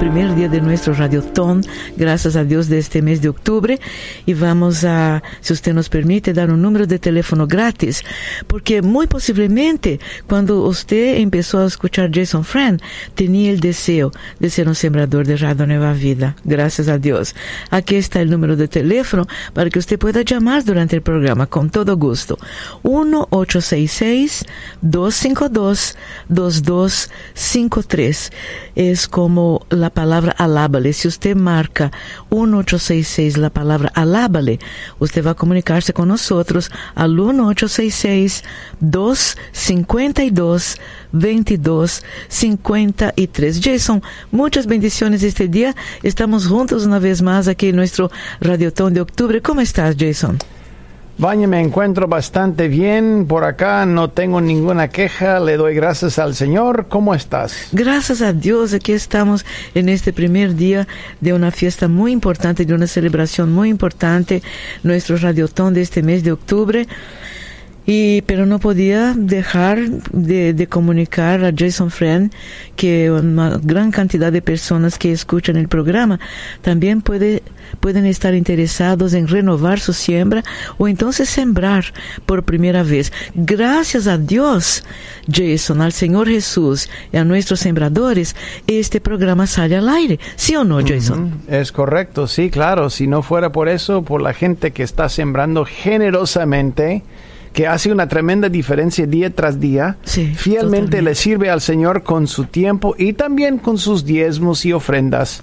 primer día de nuestro radiotón, gracias a Dios, de este mes de octubre. Y vamos a, si usted nos permite, dar un número de teléfono gratis, porque muy posiblemente cuando usted empezó a escuchar Jason Friend, tenía el deseo de ser un sembrador de Radio Nueva Vida. Gracias a Dios. Aquí está el número de teléfono para que usted pueda llamar durante el programa con todo gusto. 1-866-252-2253. Es como la palabra alábale. Si usted marca 1866 la palabra alábale, usted va a comunicarse con nosotros al 1866 252 2253. Jason, muchas bendiciones este día. Estamos juntos una vez más aquí en nuestro Radiotón de octubre. ¿Cómo estás, Jason? Baña, me encuentro bastante bien por acá, no tengo ninguna queja, le doy gracias al Señor. ¿Cómo estás? Gracias a Dios, aquí estamos en este primer día de una fiesta muy importante, de una celebración muy importante, nuestro radiotón de este mes de octubre. Y, pero no podía dejar de, comunicar a Jason Friend que una gran cantidad de personas que escuchan el programa también puede, pueden estar interesados en renovar su siembra o entonces sembrar por primera vez. Gracias a Dios, Jason, al Señor Jesús y a nuestros sembradores, este programa sale al aire. ¿Sí o no, Jason? Es correcto, sí, claro. Si no fuera por eso, por la gente que está sembrando generosamente, que hace una tremenda diferencia día tras día, fielmente le sirve al Señor con su tiempo y también con sus diezmos y ofrendas.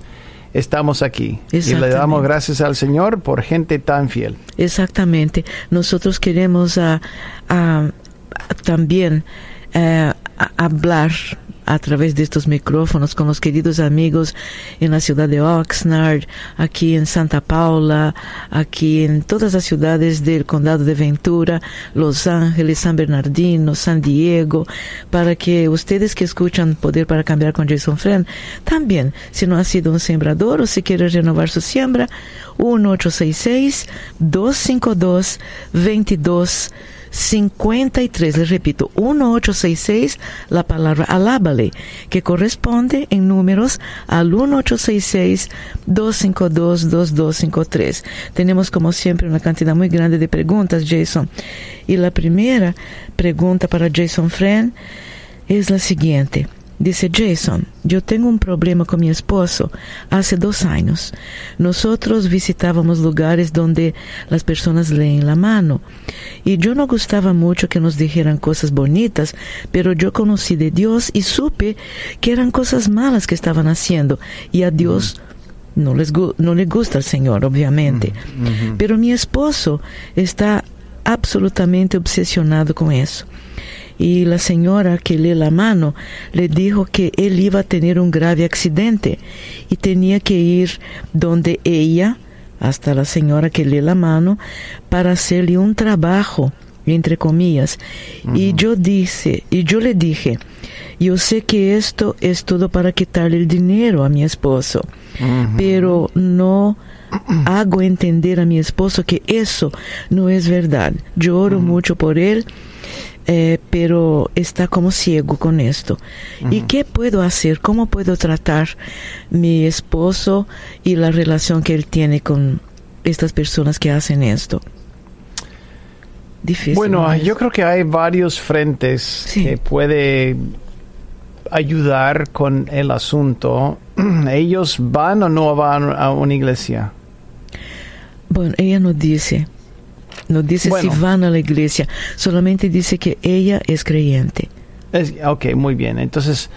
Estamos aquí y le damos gracias al Señor por gente tan fiel. Exactamente. Nosotros queremos ah, ah, también eh, hablar a través de estos micrófonos con los queridos amigos en la ciudad de Oxnard, aquí en Santa Paula, aquí en todas las ciudades del condado de Ventura, Los Ángeles, San Bernardino, San Diego, para que ustedes que escuchan Poder para Cambiar con Jason Friend, también, si no ha sido un sembrador o si quiere renovar su siembra, 1 252 22 53, les repito, 1866, la palabra alábale, que corresponde en números al 1866-252-2253. Tenemos como siempre una cantidad muy grande de preguntas, Jason. Y la primera pregunta para Jason Friend es la siguiente. Dice Jason, yo tengo un problema con mi esposo. Hace dos años. Nosotros visitábamos lugares donde las personas leen la mano. Y yo no gustaba mucho que nos dijeran cosas bonitas, pero yo conocí de Dios y supe que eran cosas malas que estaban haciendo. Y a Dios no, les no le gusta al Señor, obviamente. Pero mi esposo está absolutamente obsesionado con eso y la señora que lee la mano le dijo que él iba a tener un grave accidente y tenía que ir donde ella, hasta la señora que lee la mano, para hacerle un trabajo, entre comillas. Y yo dice, y yo le dije, yo sé que esto es todo para quitarle el dinero a mi esposo, pero no hago entender a mi esposo que eso no es verdad. Yo oro mucho por él eh, pero está como ciego con esto. ¿Y qué puedo hacer? ¿Cómo puedo tratar mi esposo y la relación que él tiene con estas personas que hacen esto? Difícil. Bueno, yo creo que hay varios frentes que puede ayudar con el asunto. ¿Ellos van o no van a una iglesia? Bueno, ella nos dice no dice si van a la iglesia, solamente dice que ella es creyente. Es, ok, muy bien. Entonces,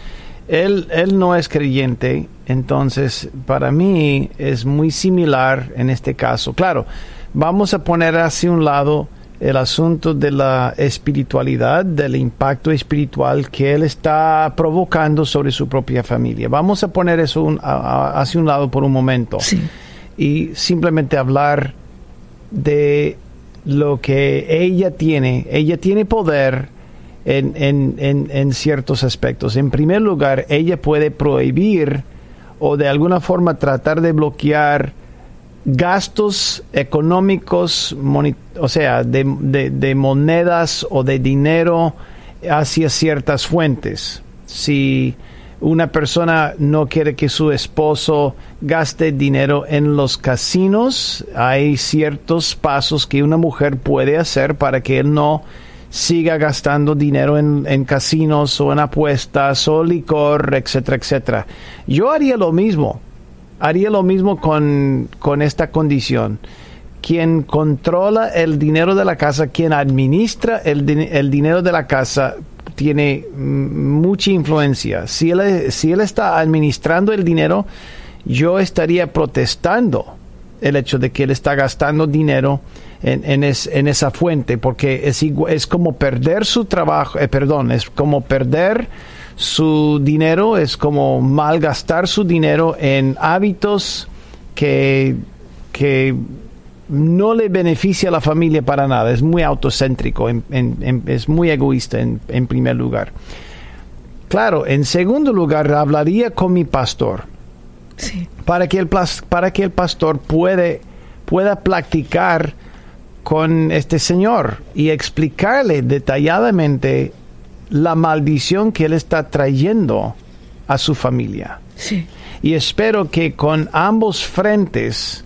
él, él no es creyente, entonces para mí es muy similar en este caso. Claro, vamos a poner hacia un lado el asunto de la espiritualidad, del impacto espiritual que él está provocando sobre su propia familia. Vamos a poner eso hacia un lado por un momento y simplemente hablar de lo que ella tiene, ella tiene poder en, en, en, ciertos aspectos. En primer lugar, ella puede prohibir o de alguna forma tratar de bloquear gastos económicos, o sea, de, monedas o de dinero hacia ciertas fuentes. Si una persona no quiere que su esposo gaste dinero en los casinos, hay ciertos pasos que una mujer puede hacer para que él no siga gastando dinero en, en, casinos o en apuestas o licor, etcétera, etcétera. Yo haría lo mismo haría lo mismo con, esta condición. Quien controla el dinero de la casa, quien administra el, el dinero de la casa, tiene mucha influencia. Si él, si él está administrando el dinero, yo estaría protestando el hecho de que él está gastando dinero en, en, esa fuente, porque es, es como perder su trabajo, eh, perdón, es como perder su dinero, es como malgastar su dinero en hábitos que, que no le beneficia a la familia para nada, es muy autocéntrico, es muy egoísta en, primer lugar. Claro, en segundo lugar, hablaría con mi pastor. Para, que el, para que el pastor puede, pueda platicar con este señor y explicarle detalladamente la maldición que él está trayendo a su familia. Sí. Y espero que con ambos frentes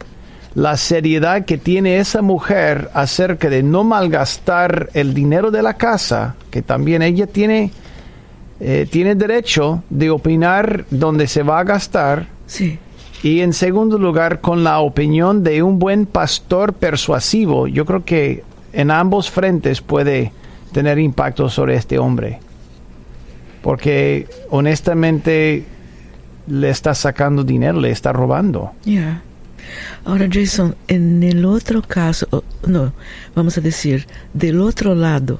la seriedad que tiene esa mujer acerca de no malgastar el dinero de la casa, que también ella tiene, eh, tiene derecho de opinar dónde se va a gastar. Sí. Y en segundo lugar, con la opinión de un buen pastor persuasivo, yo creo que en ambos frentes puede tener impacto sobre este hombre. Porque honestamente le está sacando dinero, le está robando. Ya. Ahora, Jason, en el otro caso, no, vamos a decir, del otro lado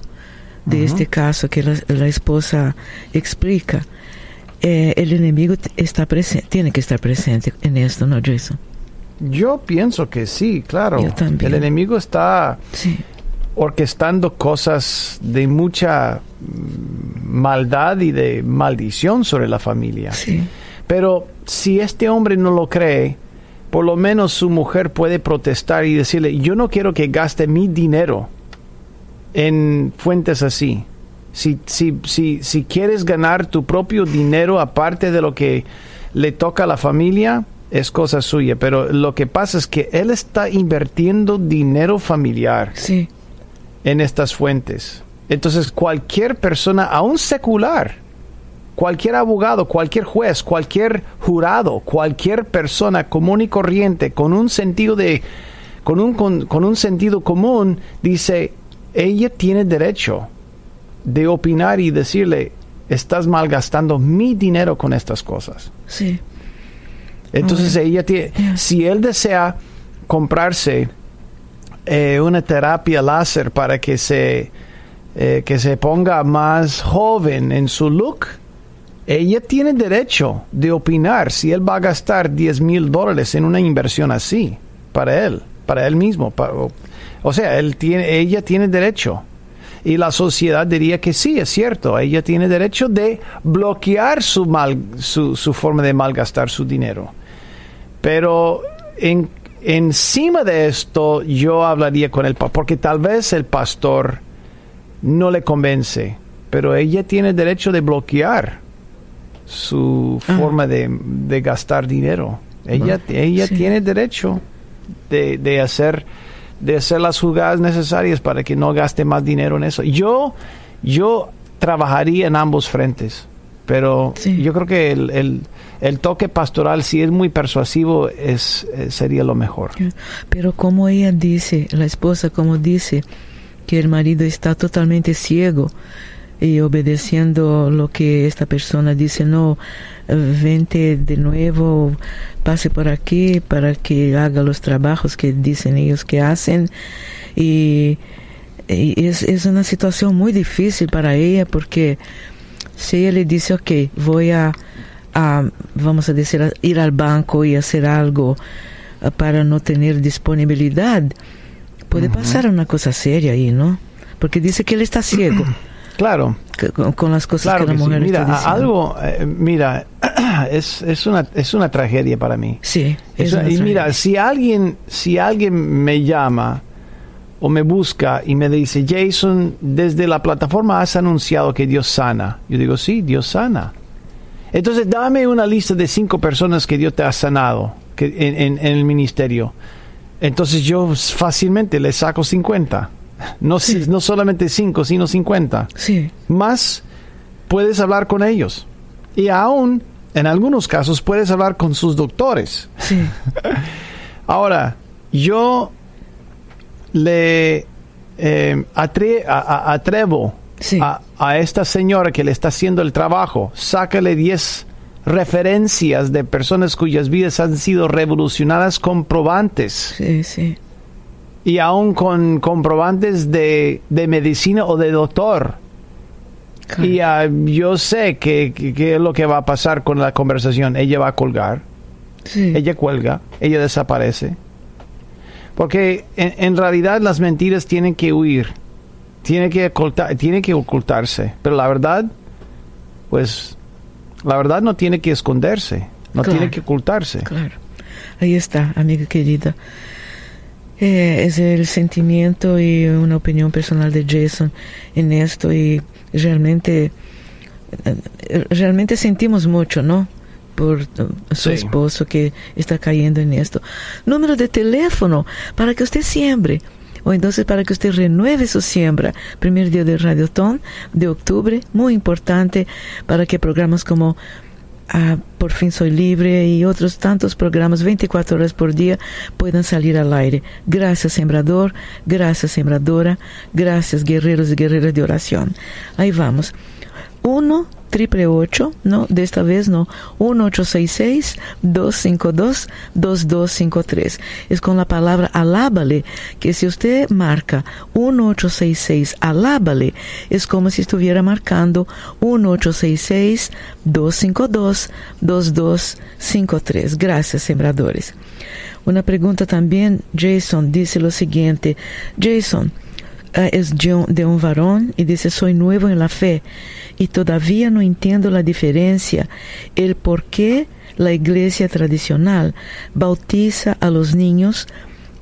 de este caso que la, esposa explica, eh, el enemigo está presente, tiene que estar presente en esto, ¿no, Jason? Yo pienso que sí, claro. Yo también. El enemigo está sí orquestando cosas de mucha mm, maldad y de maldición sobre la familia. Pero si este hombre no lo cree, por lo menos su mujer puede protestar y decirle, yo no quiero que gaste mi dinero en fuentes así. Si, si, si, si quieres ganar tu propio dinero aparte de lo que le toca a la familia, es cosa suya. Pero lo que pasa es que él está invirtiendo dinero familiar. Sí en estas fuentes. Entonces cualquier persona, aún secular, cualquier abogado, cualquier juez, cualquier jurado, cualquier persona común y corriente con un sentido de con un, con, un sentido común dice, ella tiene derecho de opinar y decirle, estás malgastando mi dinero con estas cosas. Sí. Entonces ella tiene, si él desea comprarse eh, una terapia láser para que se, eh, que se ponga más joven en su look, ella tiene derecho de opinar si él va a gastar 10 mil dólares en una inversión así, para él, para él mismo. o sea, él tiene, ella tiene derecho. Y la sociedad diría que sí, es cierto, ella tiene derecho de bloquear su, mal, su, forma de malgastar su dinero. Pero en encima de esto yo hablaría con el pastor, porque tal vez el pastor no le convence, pero ella tiene derecho de bloquear su ah. forma de, gastar dinero. Ella, ella tiene derecho de, de, hacer de hacer las jugadas necesarias para que no gaste más dinero en eso. Yo, yo trabajaría en ambos frentes, pero yo creo que el el toque pastoral, si es muy persuasivo, es, eh, sería lo mejor. Pero como ella dice, la esposa como dice que el marido está totalmente ciego y obedeciendo lo que esta persona dice, no, vente de nuevo, pase por aquí para que haga los trabajos que dicen ellos que hacen. Y, es, es una situación muy difícil para ella porque si ella le dice, ok, voy a a, vamos a decir, ir al banco y hacer algo ah, para no tener disponibilidad, puede pasar una cosa seria ahí, ¿no? Porque dice que él está ciego. Claro. Con, las cosas que la mujer Mira, algo, eh, mira, es, es, una, es una tragedia para mí. Sí. Es una- y mira, si alguien, si alguien me llama o me busca y me dice, Jason, desde la plataforma has anunciado que Dios sana. Yo digo, sí, Dios sana. Entonces, dame una lista de cinco personas que Dios te ha sanado que, en, en- en el ministerio. Entonces, yo fácilmente le saco 50. No, no solamente cinco, sino 50 Sí, más puedes hablar con ellos. Y aún, en algunos casos, puedes hablar con sus doctores. sí, Ahora, yo le eh, atre- a- a- atrevo Sí. a, a esta señora que le está haciendo el trabajo, sácale 10 referencias de personas cuyas vidas han sido revolucionadas comprobantes sí, sí. Y aún con comprobantes de, de medicina o de doctor. Y ah, yo sé que, que- que es lo que va a pasar con la conversación. Ella va a colgar, Sí, ella cuelga, ella desaparece. Porque en, en realidad las mentiras tienen que huir, tienen que, ocultar, tienen que ocultarse. Pero la verdad, pues, la verdad no tiene que esconderse, no Claro. tiene que ocultarse. Claro. Ahí está, amiga querida. Eh, es el sentimiento y una opinión personal de Jason en esto y realmente, eh, realmente sentimos mucho, ¿no? Por su Sí. esposo que está cayendo en esto. Número de teléfono para que usted siembre. O entonces para que usted renueve su siembra. Primer día del Radiotón de octubre, muy importante para que programas como ah, Por fin soy libre y otros tantos programas 24 horas por día puedan salir al aire. Gracias sembrador, gracias sembradora, gracias guerreros y guerreras de oración. Ahí vamos. 1 triple 8, no, de esta vez no, 1-866-252-2253. Es con la palabra alábale, que si usted marca 1866 alábale, es como si estuviera marcando 1866-252-2253. Gracias, sembradores. Una pregunta también, Jason dice lo siguiente, Jason, es de un, varón y dice, soy nuevo en la fe y todavía no entiendo la diferencia, el por qué la iglesia tradicional bautiza a los niños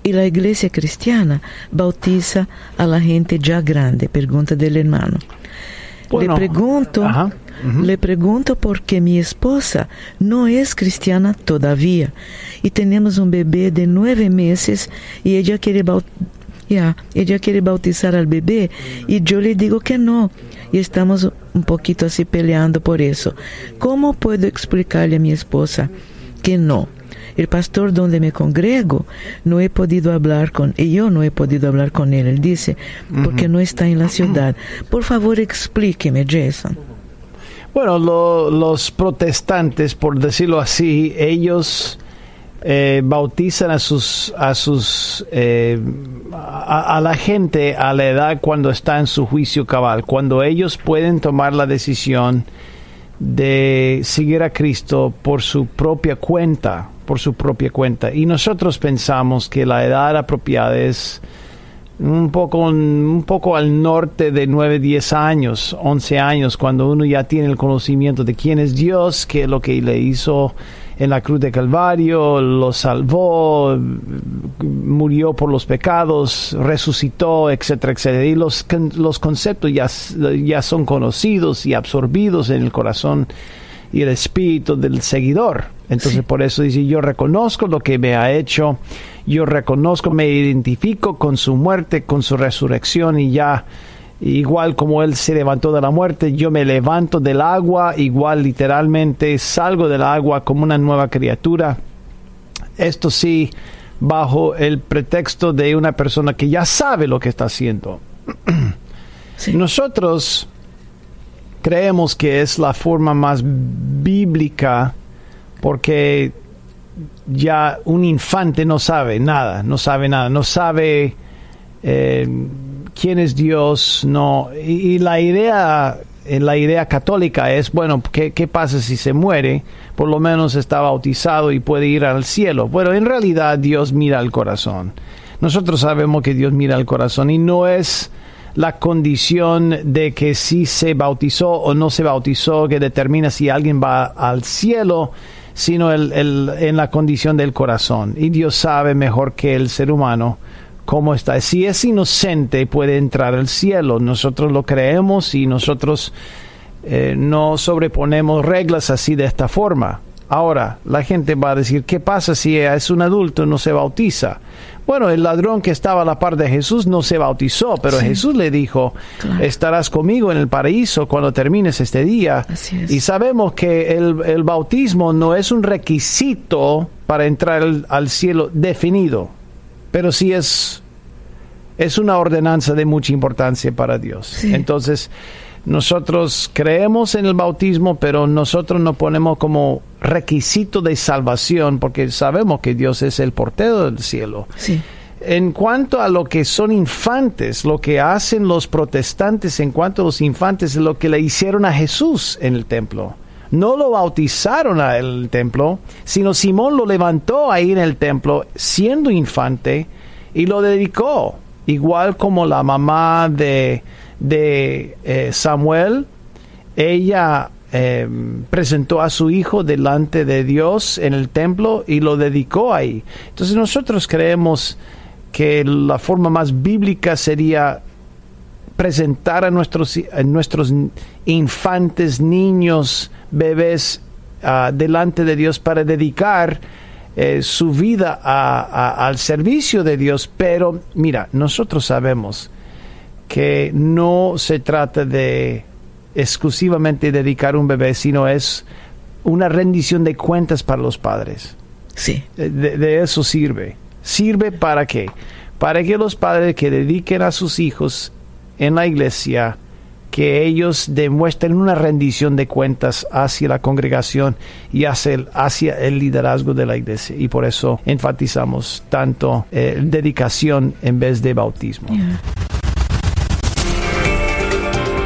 y la iglesia cristiana bautiza a la gente ya grande, pregunta del hermano. Le pregunto, ajá, ujú. le pregunto porque mi esposa no es cristiana todavía y tenemos un bebé de nueve meses y ella quiere baut- ya, ella quiere bautizar al bebé y yo le digo que no y estamos un poquito así peleando por eso. ¿Cómo puedo explicarle a mi esposa que no? El pastor donde me congrego no he podido hablar con y yo no he podido hablar con él. Él dice porque no está en la ciudad. Por favor explíqueme, Jason. Bueno, lo- los protestantes, por decirlo así, ellos eh, bautizan a sus a sus eh, a, la gente a la edad cuando está en su juicio cabal, cuando ellos pueden tomar la decisión de seguir a Cristo por su propia cuenta, por su propia cuenta. Y nosotros pensamos que la edad apropiada es un poco, un poco al norte de 9, 10 años, 11 años, cuando uno ya tiene el conocimiento de quién es Dios, qué es lo que le hizo en la cruz de Calvario, lo salvó, murió por los pecados, resucitó, etcétera, etcétera. Y los, los conceptos ya, ya son conocidos y absorbidos en el corazón y el espíritu del seguidor. Entonces por eso dice, yo reconozco lo que me ha hecho, yo reconozco, me identifico con su muerte, con su resurrección y ya, igual como Él se levantó de la muerte, yo me levanto del agua, igual literalmente salgo del agua como una nueva criatura. Esto sí, bajo el pretexto de una persona que ya sabe lo que está haciendo. Sí. Nosotros creemos que es la forma más bíblica porque ya un infante no sabe nada, no sabe nada, no sabe eh, quién es Dios, no. Y, la idea, eh, la idea católica es, bueno, ¿qué, ¿qué pasa si se muere? Por lo menos está bautizado y puede ir al cielo. Bueno, en realidad Dios mira al corazón. Nosotros sabemos que Dios mira al corazón y no es la condición de que si se bautizó o no se bautizó que determina si alguien va al cielo, sino el, en la condición del corazón. Y Dios sabe mejor que el ser humano cómo está. Si es inocente puede entrar al cielo. Nosotros lo creemos y nosotros eh, no sobreponemos reglas así de esta forma. Ahora, la gente va a decir, ¿qué pasa si es un adulto y no se bautiza? Bueno, el ladrón que estaba a la par de Jesús no se bautizó, pero Jesús le dijo, estarás conmigo en el paraíso cuando termines este día. Y sabemos que el, bautismo no es un requisito para entrar al, cielo definido, pero sí es, es una ordenanza de mucha importancia para Dios. Entonces, nosotros creemos en el bautismo, pero nosotros no ponemos como requisito de salvación porque sabemos que Dios es el portero del cielo. En cuanto a lo que son infantes, lo que hacen los protestantes en cuanto a los infantes es lo que le hicieron a Jesús en el templo. No lo bautizaron el templo, sino Simón lo levantó ahí en el templo siendo infante y lo dedicó, igual como la mamá de, de eh, Samuel, ella eh, presentó a su hijo delante de Dios en el templo y lo dedicó ahí. Entonces nosotros creemos que la forma más bíblica sería presentar a nuestros, nuestros infantes, niños, bebés ah, delante de Dios para dedicar eh, su vida al servicio de Dios. Pero mira, nosotros sabemos que no se trata de exclusivamente dedicar un bebé, sino es una rendición de cuentas para los padres. Sí. De, eso sirve. ¿Sirve para qué? Para que los padres que dediquen a sus hijos en la iglesia, que ellos demuestren una rendición de cuentas hacia la congregación y hacia el, liderazgo de la iglesia. Y por eso enfatizamos tanto eh, dedicación en vez de bautismo.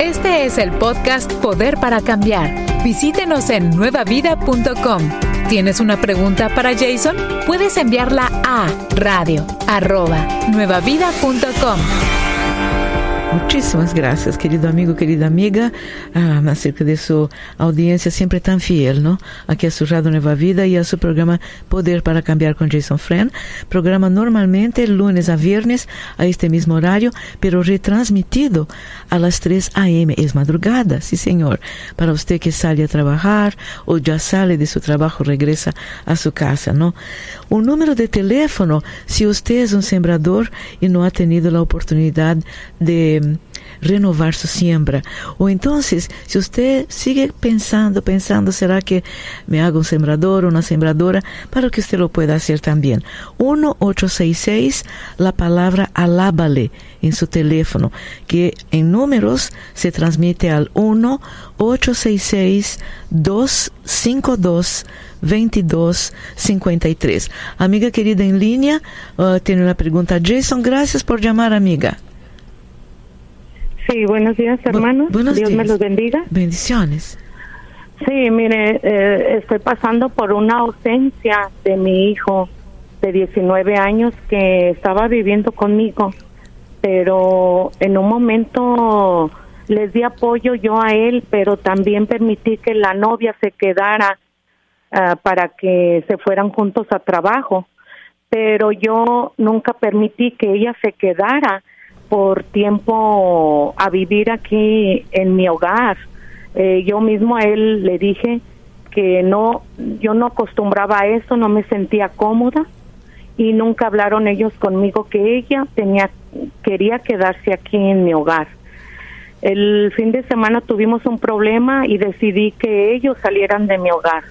Este es el podcast Poder para Cambiar. Visítenos en nuevavida.com. ¿Tienes una pregunta para Jason? Puedes enviarla a radio nuevavida.com. Muchísimas gracias, querido amigo, querida amiga, ah, acerca de su audiencia siempre tan fiel, ¿no? Aquí a su Nueva Vida y a su programa Poder para Cambiar con Jason Friend. Programa normalmente lunes a viernes a este mismo horario, pero retransmitido a las 3 a.m. Es madrugada, sí señor. Para usted que sale a trabajar o ya sale de su trabajo, regresa a su casa, ¿no? Un número de teléfono, si usted es un sembrador y no ha tenido la oportunidad de renovar su siembra. O entonces, si usted sigue pensando, pensando, ¿será que me hago un sembrador o una sembradora? Para que usted lo pueda hacer también. 1866, la palabra alábale en su teléfono, que en números se transmite al 1-866-252-2253. Amiga querida en línea, uh, tiene una pregunta. Jason, gracias por llamar, amiga. Sí, buenos días, hermanos. Dios me los bendiga. Bendiciones. Sí, mire, eh, estoy pasando por una ausencia de mi hijo de 19 años que estaba viviendo conmigo, pero en un momento les di apoyo yo a él, pero también permití que la novia se quedara ah, para que se fueran juntos a trabajo, pero yo nunca permití que ella se quedara por tiempo a vivir aquí en mi hogar. Eh, yo mismo a él le dije que no, yo no acostumbraba a eso, no me sentía cómoda y nunca hablaron ellos conmigo que ella tenía, quería quedarse aquí en mi hogar. El fin de semana tuvimos un problema y decidí que ellos salieran de mi hogar.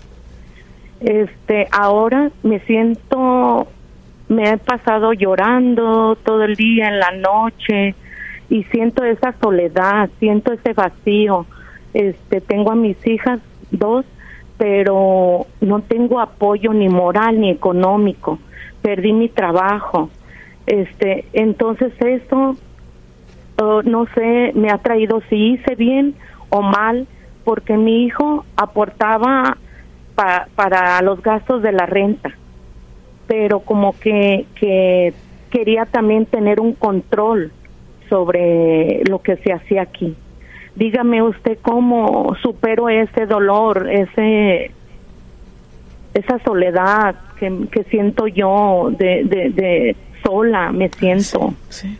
Este, ahora me siento me he pasado llorando todo el día en la noche y siento esa soledad, siento ese vacío. Este, tengo a mis hijas dos, pero no tengo apoyo ni moral ni económico. Perdí mi trabajo. Este, entonces eso oh, no sé, me ha traído si hice bien o mal, porque mi hijo aportaba para los gastos de la renta pero como que, que quería también tener un control sobre lo que se hacía aquí. Dígame usted cómo supero ese dolor, ese esa soledad que, siento yo de, de, de sola, me siento. Sí.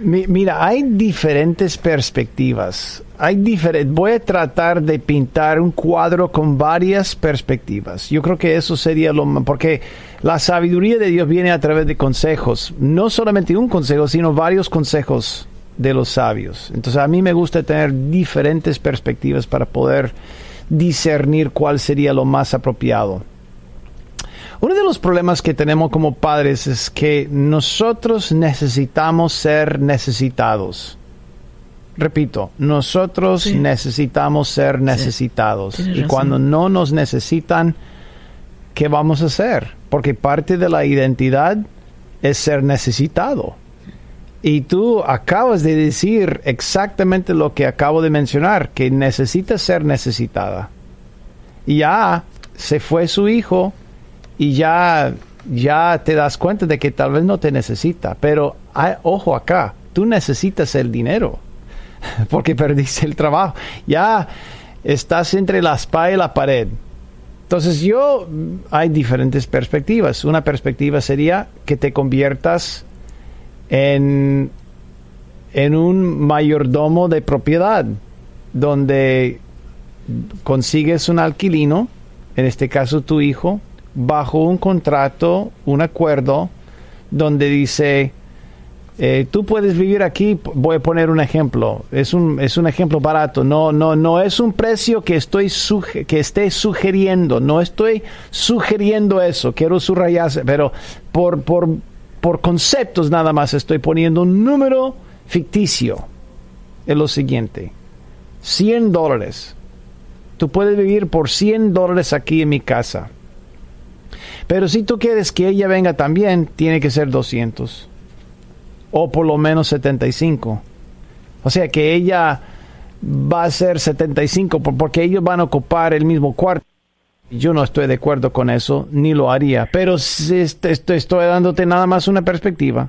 Mira, hay diferentes perspectivas. Hay diferentes. Voy a tratar de pintar un cuadro con varias perspectivas. Yo creo que eso sería lo más. Porque la sabiduría de Dios viene a través de consejos. No solamente un consejo, sino varios consejos de los sabios. Entonces, a mí me gusta tener diferentes perspectivas para poder discernir cuál sería lo más apropiado. Uno de los problemas que tenemos como padres es que nosotros necesitamos ser necesitados. Repito, nosotros Sí. necesitamos ser necesitados. Y cuando no nos necesitan, ¿qué vamos a hacer? Porque parte de la identidad es ser necesitado. Y tú acabas de decir exactamente lo que acabo de mencionar, que necesitas ser necesitada. Y ya se fue su hijo y ya, ya te das cuenta de que tal vez no te necesita. Pero hay- ojo acá, tú necesitas el dinero porque perdiste el trabajo. Ya estás entre la espada y la pared. Entonces yo, hay diferentes perspectivas. Una perspectiva sería que te conviertas en, en un mayordomo de propiedad, donde consigues un alquilino, en este caso tu hijo, bajo un contrato, un acuerdo, donde dice, eh, tú puedes vivir aquí, voy a poner un ejemplo, es un, es un ejemplo barato, no, no, no es un precio que estoy que esté sugiriendo, no estoy sugiriendo eso, quiero subrayarse, pero por, por, por conceptos nada más estoy poniendo un número ficticio. Es lo siguiente, 100 dólares. Tú puedes vivir por 100 dólares aquí en mi casa. Pero si tú quieres que ella venga también, tiene que ser 200 o por lo menos 75. O sea que ella va a ser 75 por- porque ellos van a ocupar el mismo cuarto. Yo no estoy de acuerdo con eso, ni lo haría, pero sí est- estoy, estoy dándote nada más una perspectiva.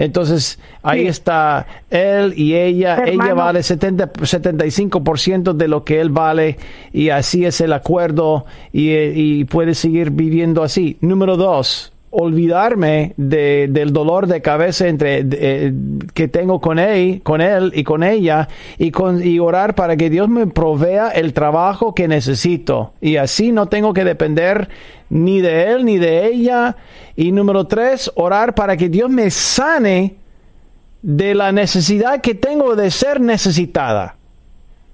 Entonces, ahí Sí. está él y ella. Ella vale 70, 75% de lo que él vale y así es el acuerdo y, eh, y puede seguir viviendo así. Número dos, olvidarme de, del dolor de cabeza entre de- eh, que tengo con él, con él y con ella y con y orar para que Dios me provea el trabajo que necesito. Y así no tengo que depender ni de él ni de ella. Y número tres orar para que Dios me sane de la necesidad que tengo de ser necesitada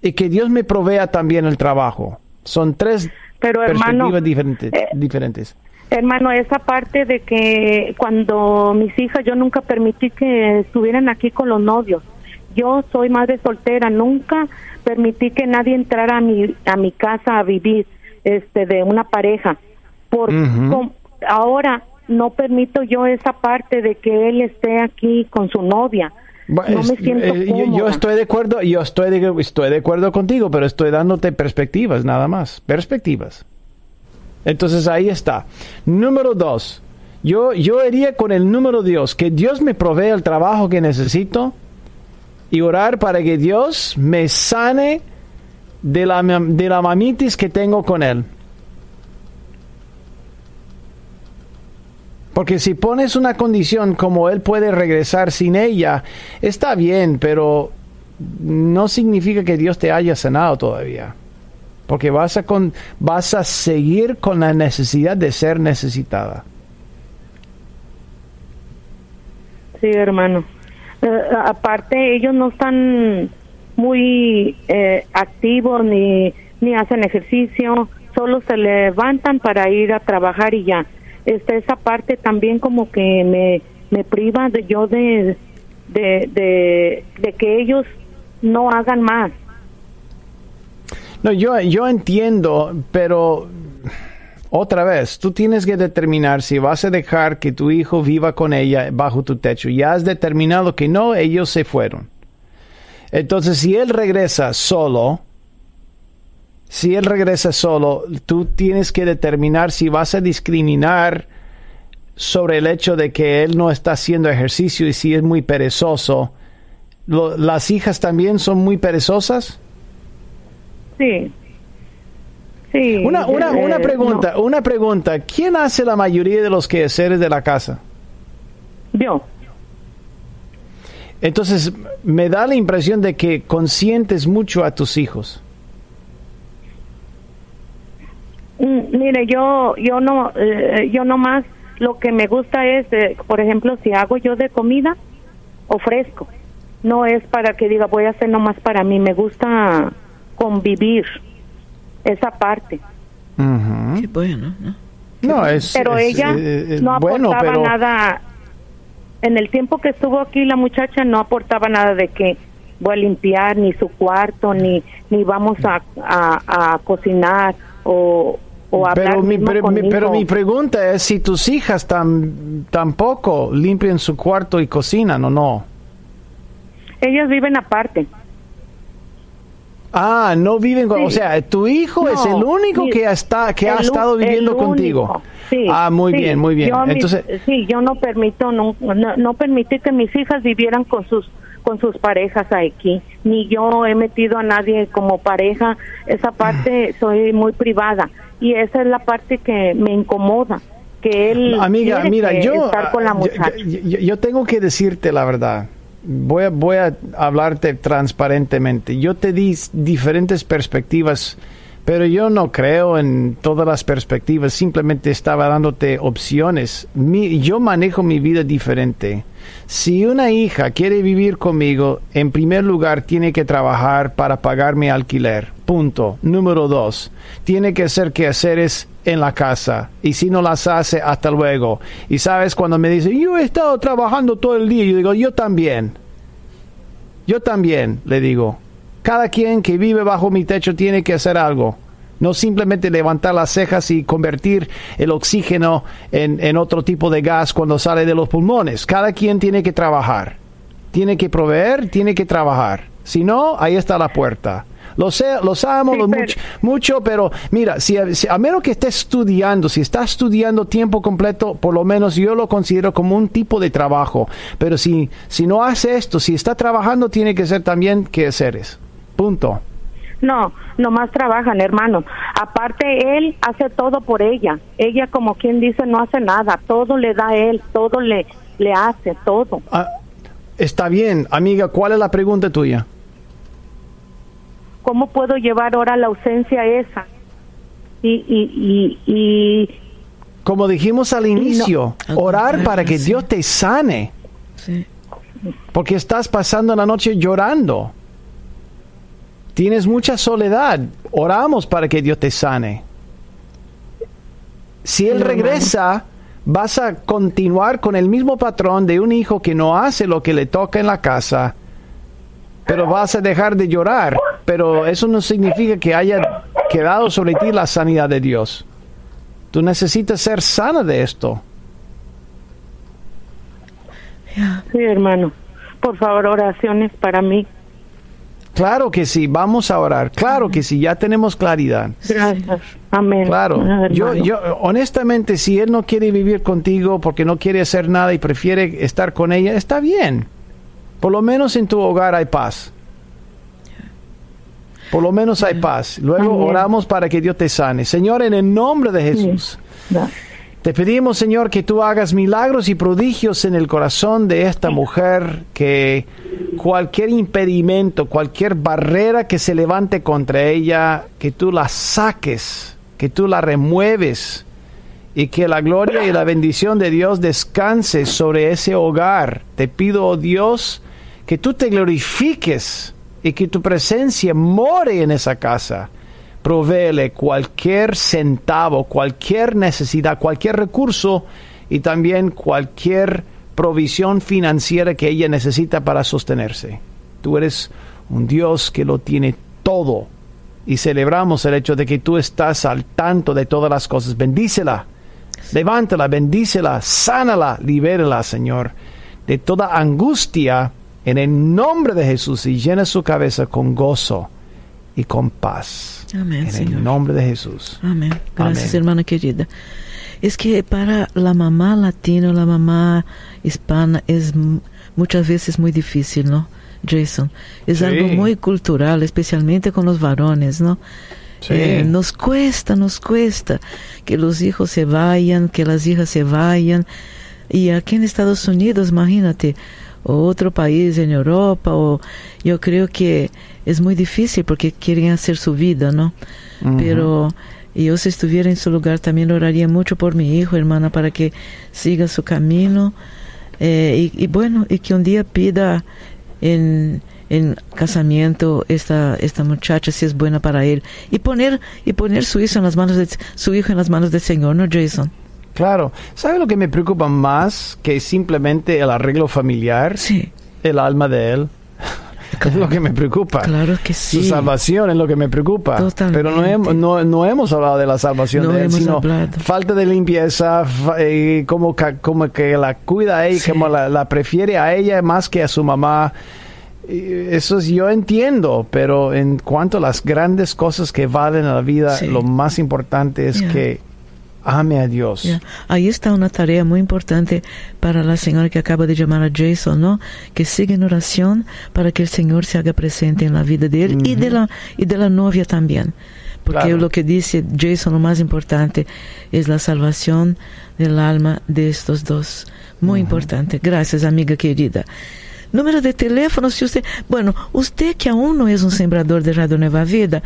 y que Dios me provea también el trabajo. Son tres Pero, hermano, perspectivas diferentes, eh, diferentes. Hermano, esa parte de que cuando mis hijas, yo nunca permití que estuvieran aquí con los novios. Yo soy madre soltera, nunca permití que nadie entrara a mi, a mi casa a vivir este, de una pareja. Por, ahora no permito yo esa parte de que él esté aquí con su novia. No me siento eh, yo- yo, estoy de acuerdo, yo estoy de, estoy de acuerdo contigo, pero estoy dándote perspectivas nada más, perspectivas. Entonces ahí está. Número dos, yo, yo iría con el número Dios, que Dios me provea el trabajo que necesito y orar para que Dios me sane de la, de la mamitis que tengo con Él. Porque si pones una condición como él puede regresar sin ella, está bien, pero no significa que Dios te haya sanado todavía. Porque vas a, con, vas a seguir con la necesidad de ser necesitada. Sí, hermano. Eh, aparte, ellos no están muy eh, activos ni, ni hacen ejercicio, solo se levantan para ir a trabajar y ya. Este, esa parte también como que me, me priva de yo de, de, de que ellos no hagan más. No, yo, yo entiendo, pero otra vez, tú tienes que determinar si vas a dejar que tu hijo viva con ella bajo tu techo. Ya has determinado que no, ellos se fueron. Entonces, si él regresa solo, si él regresa solo, tú tienes que determinar si vas a discriminar sobre el hecho de que él no está haciendo ejercicio y si es muy perezoso. ¿Las hijas también son muy perezosas? Sí. Sí. Una, una, eh, una no. pregunta, una pregunta. ¿Quién hace la mayoría de los quehaceres de la casa? Yo. Entonces, me da la impresión de que consientes mucho a tus hijos. Mm, Mire, yo yo no eh, yo nomás lo que me gusta es, eh, por ejemplo, si hago yo de comida, ofrezco. No es para que diga voy a hacer nomás para mí. Me gusta convivir esa parte. Qué bueno, ¿no? No, es, Pero es, ella eh, eh, no aportaba bueno, pero nada. En el tiempo que estuvo aquí la muchacha no aportaba nada de que voy a limpiar ni su cuarto ni ni vamos a, a, a cocinar o, o hablar pero mi, pero, mi- pero mi pregunta es si tus hijas tam- tampoco limpian su cuarto y cocinan o no. Ellas viven aparte. Ah, no viven con, Sí. o sea, tu hijo No, es el único que está que ha el estado viviendo contigo. Sí, ah, muy bien, muy bien. Yo, mi- Entonces, sí, yo no permito, no, no, no permití que mis hijas vivieran con sus con sus parejas aquí, ni yo he metido a nadie como pareja. Esa parte soy muy privada y esa es la parte que me incomoda, que él amiga, mira, que yo, estar con la yo- muchacha. yo, yo- yo tengo que decirte la verdad. Voy a, voy a hablarte transparentemente. Yo te di diferentes perspectivas, pero yo no creo en todas las perspectivas. Simplemente estaba dándote opciones. Mi- yo manejo mi vida diferente. Si una hija quiere vivir conmigo, en primer lugar tiene que trabajar para pagar mi alquiler. Punto. Número dos, tiene que hacer quehaceres en la casa. Y si no las hace, hasta luego. Y sabes, cuando me dice, yo he estado trabajando todo el día, yo digo, yo también. Yo también, le digo. Cada quien que vive bajo mi techo tiene que hacer algo. No simplemente levantar las cejas y convertir el oxígeno en, en otro tipo de gas cuando sale de los pulmones. Cada quien tiene que trabajar. Tiene que proveer, tiene que trabajar. Si no, ahí está la puerta. Los, sé- los amo Sí, los pero- mucho, mucho, pero mira, si, si- a menos que estés estudiando, si estás estudiando tiempo completo, por lo menos yo lo considero como un tipo de trabajo. Pero si, si no hace esto, si está trabajando, tiene que ser también que seres. Punto. No, nomás trabajan, hermano. Aparte, él hace todo por ella. Ella, como quien dice, no hace nada. Todo le da a él, todo le, le hace, todo. Ah, está bien, amiga, ¿cuál es la pregunta tuya? ¿Cómo puedo llevar ahora la ausencia esa? Y, y, y, y Como dijimos al inicio, orar para que sí. Dios te sane, Sí. porque estás pasando la noche llorando. Tienes mucha soledad. Oramos para que Dios te sane. Si Él regresa, vas a continuar con el mismo patrón de un hijo que no hace lo que le toca en la casa, pero vas a dejar de llorar. Pero eso no significa que haya quedado sobre ti la sanidad de Dios. Tú necesitas ser sana de esto. Sí, hermano. Por favor, oraciones para mí. Claro que sí, vamos a orar. Claro que sí, ya tenemos claridad. Gracias. Amén. Claro, yo, yo, honestamente, si él no quiere vivir contigo porque no quiere hacer nada y prefiere estar con ella, está bien. Por lo menos en tu hogar hay paz. Por lo menos hay paz. Luego Amén. oramos para que Dios te sane. Señor, en el nombre de Jesús. Te pedimos, Señor, que tú hagas milagros y prodigios en el corazón de esta mujer, que cualquier impedimento, cualquier barrera que se levante contra ella, que tú la saques, que tú la remueves y que la gloria y la bendición de Dios descanse sobre ese hogar. Te pido, oh Dios, que tú te glorifiques y que tu presencia more en esa casa. Provéele cualquier centavo, cualquier necesidad, cualquier recurso y también cualquier provisión financiera que ella necesita para sostenerse. Tú eres un Dios que lo tiene todo y celebramos el hecho de que tú estás al tanto de todas las cosas. Bendícela, levántala, bendícela, sánala, libérala, Señor, de toda angustia en el nombre de Jesús y llena su cabeza con gozo y con paz. Amén, en Señor. el nombre de Jesús. Amén. Gracias, Amén. hermana querida. Es que para la mamá latina, la mamá hispana, es muchas veces muy difícil, ¿no? Jason, es Sí. algo muy cultural, especialmente con los varones, ¿no? Sí. Eh, nos cuesta, nos cuesta que los hijos se vayan, que las hijas se vayan. Y aquí en Estados Unidos, imagínate, o otro país en Europa, o yo creo que es muy difícil porque quieren hacer su vida, ¿no? Ujú. Pero yo si estuviera en su lugar también oraría mucho por mi hijo, hermana, para que siga su camino. Eh, y, y bueno, y que un día pida en, en casamiento esta, esta muchacha si es buena para él. Y poner, y poner su hijo en las manos de, su hijo en las manos del Señor, ¿no, Jason? Claro. ¿Sabe lo que me preocupa más que simplemente el arreglo familiar? Sí, El alma de él. Es lo que me preocupa. claro que Su sí. salvación es lo que me preocupa. Totalmente. Pero no, no, no hemos hablado de la salvación No de él, sino hablado. falta de limpieza, fa- eh, como, como que la cuida a ella, Sí. como la, la prefiere a ella más que a su mamá. Eso es- yo entiendo, pero en cuanto a las grandes cosas que valen en la vida, Sí. lo más importante es que ame a Dios. Ahí está una tarea muy importante para la señora que acaba de llamar a Jason, ¿no? Que siga en oración para que el Señor se haga presente en la vida de él y, de la, y de la novia también. Porque Claro. lo que dice Jason, lo más importante es la salvación del alma de estos dos. Muy importante. Gracias, amiga querida. Número de teléfono, si usted... Bueno, usted que aún no es un sembrador de Radio Nueva Vida,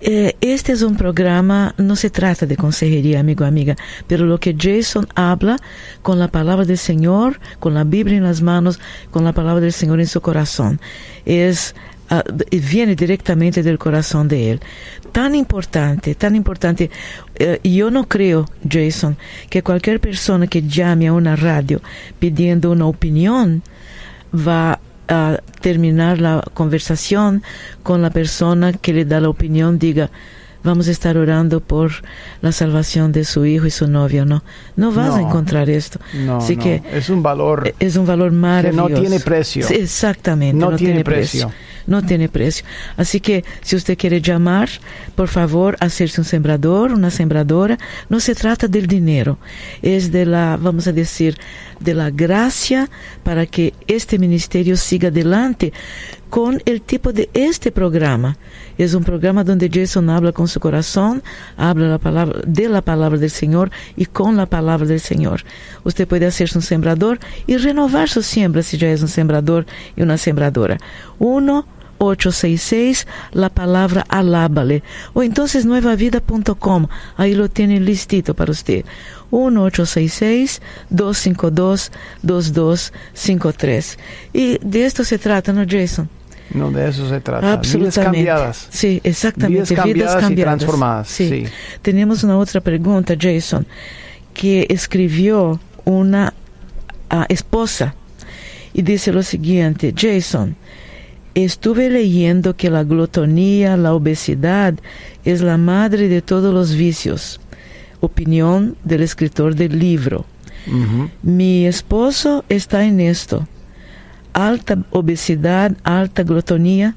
este es un programa, no se trata de consejería, amigo, amiga, pero lo que Jason habla con la palabra del Señor, con la Biblia en las manos, con la palabra del Señor en su corazón, es ah, viene directamente del corazón de él. Tan importante, tan importante. Eh, yo no creo, Jason, que cualquier persona que llame a una radio pidiendo una opinión va a terminar la conversación con la persona que le da la opinión, diga, vamos a estar orando por la salvación de su hijo y su novio, ¿no? No vas a No. encontrar esto. No, Así no, que es un valor. es un valor maravilloso. tiene precio. Sí, exactamente. No No, tiene tiene, precio. precio. No tiene precio. Así que si usted quiere llamar, por favor, hacerse un sembrador, una sembradora, no se trata del dinero, es de la, vamos a decir, de la gracia para que este ministerio siga adelante con el tipo de este programa. Es un programa donde Jason habla con su corazón, habla la palabra, de la palabra del Señor y con la palabra del Señor. Usted puede hacerse un sembrador y renovar su siembra si ya es un sembrador y una sembradora. Uno 866, la palabra alábale. O entonces nuevavida.com, ahí lo tienen listito para usted. 1-866-252-2253. Y de esto se trata, ¿no, Jason? No, de eso se trata. Vidas Absolutamente. cambiadas. Sí, exactamente. Vidas cambiadas y cambiadas. transformadas, sí. Tenemos una otra pregunta, Jason, que escribió una ah, esposa y dice lo siguiente, Jason, estuve leyendo que la glotonía, la obesidad es la madre de todos los vicios. Opinión del escritor del libro. Mi esposo está en esto. Alta obesidad, alta glotonía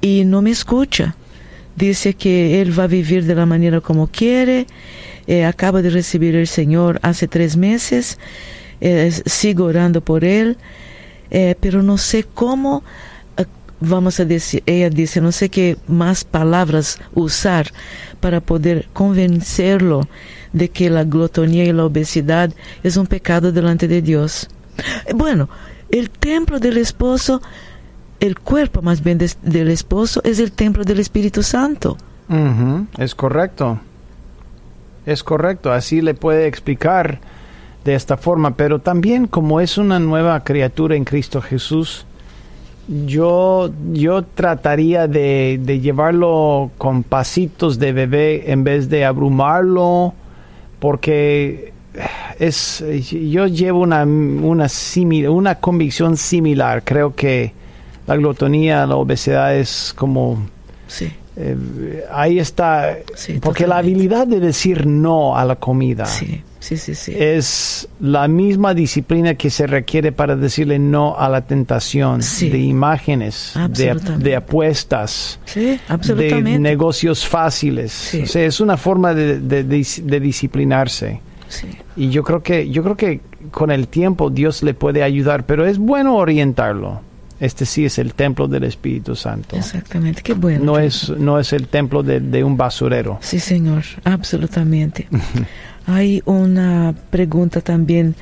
y no me escucha. Dice que él va a vivir de la manera como quiere. eh, acaba de recibir el Señor hace tres meses. eh, sigo orando por él. eh, pero no sé cómo, eh, vamos a decir, ella dice, no sé qué más palabras usar para poder convencerlo de que la glotonía y la obesidad es un pecado delante de Dios. Eh, Bueno, el templo del esposo, el cuerpo más bien des- del esposo es el templo del Espíritu Santo. Es correcto. Es correcto. Así le puede explicar de esta forma. Pero también como es una nueva criatura en Cristo Jesús, yo, yo trataría de, de llevarlo con pasitos de bebé en vez de abrumarlo. Porque es, yo llevo una, una, simil- una convicción similar. Creo que la glotonía, la obesidad es como Sí. eh, ahí está, Sí, porque la habilidad de decir no a la comida Sí, es la misma disciplina que se requiere para decirle no a la tentación de imágenes, de, apuestas, de negocios fáciles. O sea, es una forma de, de- de disciplinarse. Sí. Y yo creo que yo creo que con el tiempo Dios le puede ayudar, pero es bueno orientarlo. Este sí es el templo del Espíritu Santo. Exactamente, qué bueno. No es no es el templo de, de un basurero. Sí, señor, absolutamente. Hay una pregunta también